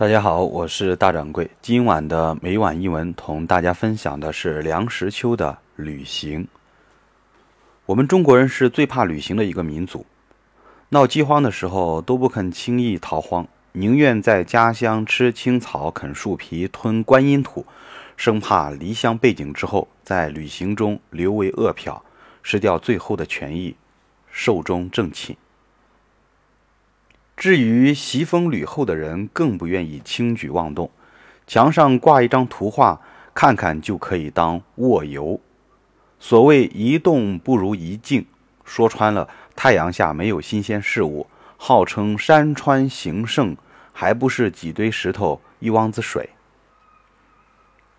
大家好，我是大掌柜。今晚的每晚一文，同大家分享的是梁实秋的旅行。我们中国人是最怕旅行的一个民族，闹饥荒的时候都不肯轻易逃荒，宁愿在家乡吃青草、啃树皮、吞观音土，生怕离乡背井之后，在旅行中留为饿殍，失掉最后的权益，寿终正寝。至于袭风吕后的人，更不愿意轻举妄动。墙上挂一张图画，看看就可以当卧游。所谓一动不如一静，说穿了，太阳下没有新鲜事物，号称山川形胜，还不是几堆石头一汪子水。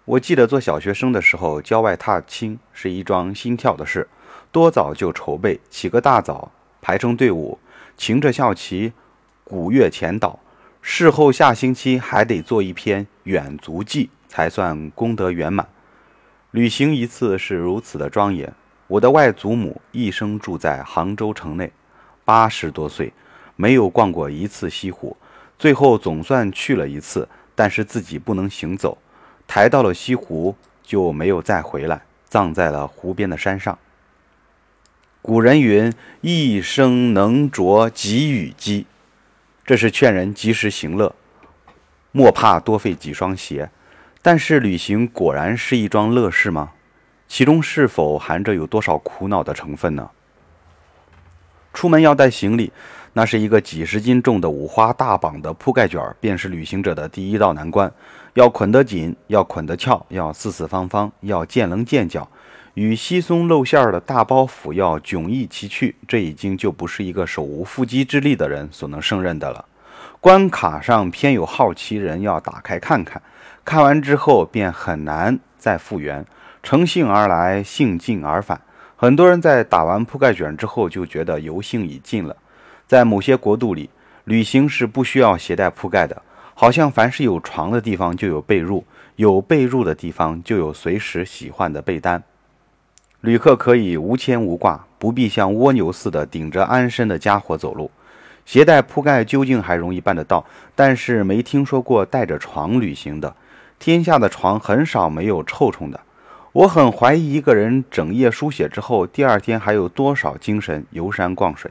我记得做小学生的时候，郊外踏青是一桩心跳的事，多早就筹备，起个大早，排成队伍，擎着校旗。古月前导，事后下星期还得做一篇远足记，才算功德圆满。旅行一次是如此的庄严。我的外祖母一生住在杭州城内，八十多岁没有逛过一次西湖，最后总算去了一次，但是自己不能行走，抬到了西湖就没有再回来，葬在了湖边的山上。古人云：“一生能着几羽鸡。”这是劝人及时行乐，莫怕多费几双鞋。但是旅行果然是一桩乐事吗？其中是否含着有多少苦恼的成分呢？出门要带行李，那是一个几十斤重的五花大绑的铺盖卷，便是旅行者的第一道难关。要捆得紧，要捆得翘，要四四方方，要见棱见角。与稀松露馅儿的大包袱要迥异其趣，这已经就不是一个手无缚鸡之力的人所能胜任的了。关卡上偏有好奇人要打开看看，看完之后便很难再复原。乘兴而来，兴尽而返。很多人在打完铺盖卷之后就觉得游兴已尽了。在某些国度里，旅行是不需要携带铺盖的，好像凡是有床的地方就有被褥，有被褥的地方就有随时洗换的被单。旅客可以无牵无挂，不必像蜗牛似的顶着安身的家伙走路。携带铺盖究竟还容易办得到，但是没听说过带着床旅行的。天下的床很少没有臭虫的。我很怀疑一个人整夜书写之后，第二天还有多少精神游山逛水。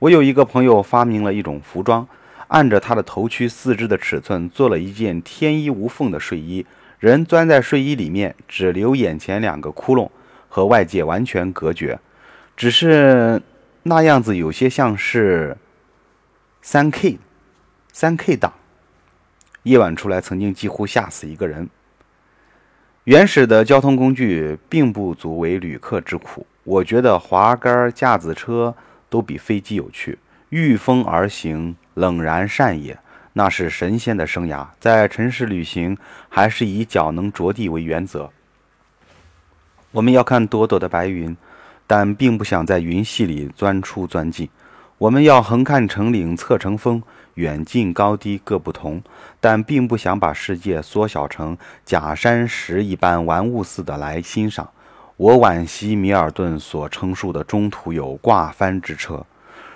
我有一个朋友发明了一种服装，按着他的头躯、四肢的尺寸做了一件天衣无缝的睡衣，人钻在睡衣里面，只留眼前两个窟窿。和外界完全隔绝，只是那样子有些像是三 K，三 K 档。夜晚出来，曾经几乎吓死一个人。原始的交通工具并不足为旅客之苦。我觉得滑竿、架子车都比飞机有趣。御风而行，冷然善也。那是神仙的生涯。在城市旅行，还是以脚能着地为原则。我们要看朵朵的白云，但并不想在云隙里钻出钻进。我们要横看成岭侧成峰，远近高低各不同，但并不想把世界缩小成假山石一般玩物似的来欣赏。我惋惜米尔顿所称述的中途有挂帆之车，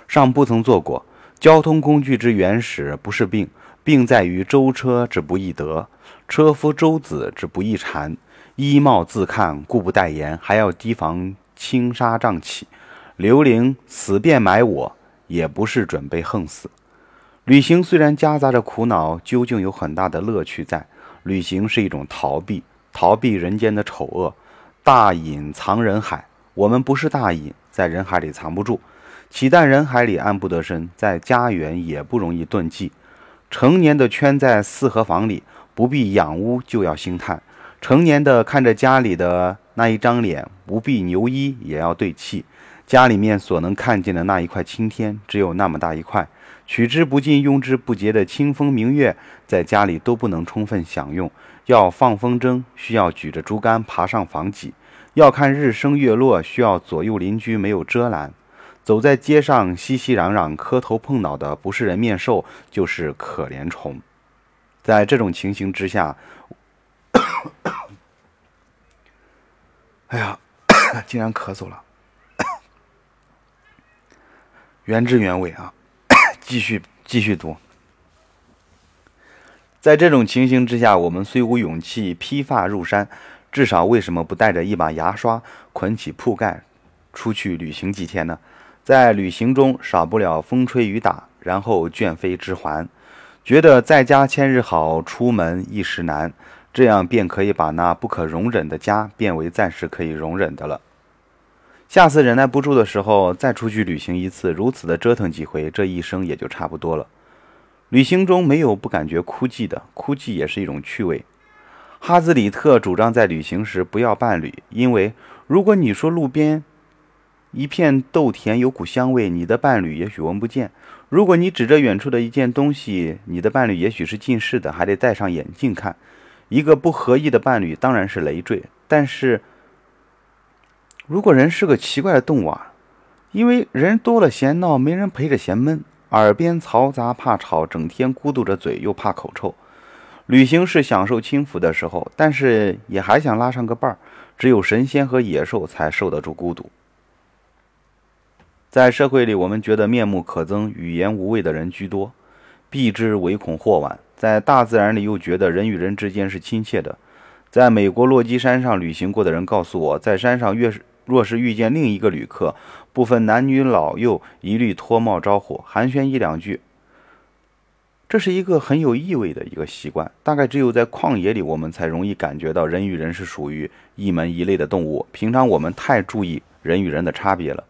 尚不曾坐过。交通工具之原始不是病，病在于舟车之不易得，车夫舟子之不易缠。衣帽自看，故不待言，还要提防轻纱瘴起。刘伶死便埋我，也不是准备横死。旅行虽然夹杂着苦恼，究竟有很大的乐趣在。旅行是一种逃避，逃避人间的丑恶。大隐藏人海，我们不是大隐，在人海里藏不住。岂但人海里安不得身，在家园也不容易遁迹。成年的圈在四合房里，不必养屋就要兴叹。成年的看着家里的那一张脸，不必牛衣也要对气。家里面所能看见的那一块青天，只有那么大一块，取之不尽、用之不竭的清风明月，在家里都不能充分享用。要放风筝，需要举着竹竿爬上房脊；要看日升月落，需要左右邻居没有遮拦。走在街上，熙熙攘攘、磕头碰脑的，不是人面兽，就是可怜虫。在这种情形之下。哎呀，竟然咳嗽了！原汁原味啊，继续继续读。在这种情形之下，我们虽无勇气披发入山，至少为什么不带着一把牙刷，捆起铺盖，出去旅行几天呢？在旅行中少不了风吹雨打，然后倦飞之还，觉得在家千日好，出门一时难，这样便可以把那不可容忍的家变为暂时可以容忍的了。下次忍耐不住的时候，再出去旅行一次，如此的折腾几回，这一生也就差不多了。旅行中没有不感觉枯寂的，枯寂也是一种趣味。哈兹里特主张在旅行时不要伴侣，因为如果你说路边一片豆田有股香味，你的伴侣也许闻不见；如果你指着远处的一件东西，你的伴侣也许是近视的，还得戴上眼镜看。一个不合意的伴侣当然是累赘，但是如果人是个奇怪的动物啊，因为人多了嫌闹，没人陪着嫌闷。耳边嘈杂怕吵，整天咕嘟着嘴又怕口臭。旅行是享受轻浮的时候，但是也还想拉上个伴儿。只有神仙和野兽才受得住孤独。在社会里，我们觉得面目可憎、语言无味的人居多，避之唯恐或晚。在大自然里，又觉得人与人之间是亲切的。在美国落基山上旅行过的人告诉我，在山上越是若是遇见另一个旅客，不分男女老幼，一律脱帽招呼，寒暄一两句。这是一个很有意味的一个习惯。大概只有在旷野里，我们才容易感觉到人与人是属于一门一类的动物。平常我们太注意人与人的差别了。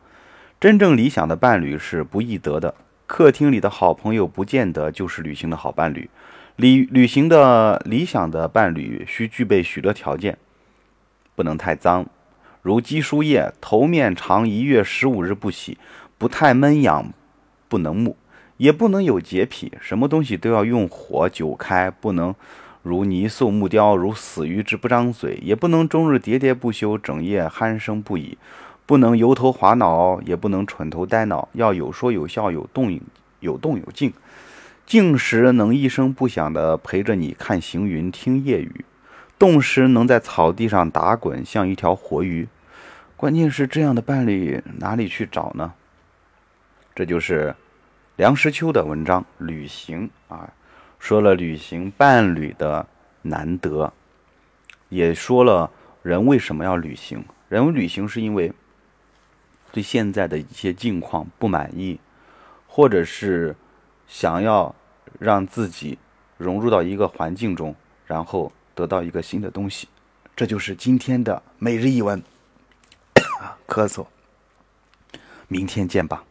真正理想的伴侣是不易得的。客厅里的好朋友不见得就是旅行的好伴侣。旅旅行的理想的伴侣需具备许多条件：不能太脏。如鸡输液，头面长一月十五日不洗，不太闷痒，不能木，也不能有洁癖，什么东西都要用火久开，不能如泥塑木雕，如死鱼之不张嘴，也不能终日喋喋不休，整夜鼾声不已，不能油头滑脑，也不能蠢头呆脑，要有说有笑，有动有动有静，静时能一声不响地陪着你看行云听夜雨，动时能在草地上打滚，像一条活鱼。关键是这样的伴侣哪里去找呢？这就是梁实秋的文章《旅行》啊，说了旅行伴侣的难得，也说了人为什么要旅行。人旅行是因为对现在的一些境况不满意，或者是想要让自己融入到一个环境中，然后得到一个新的东西。这就是今天的每日一文。咳嗽，明天见吧。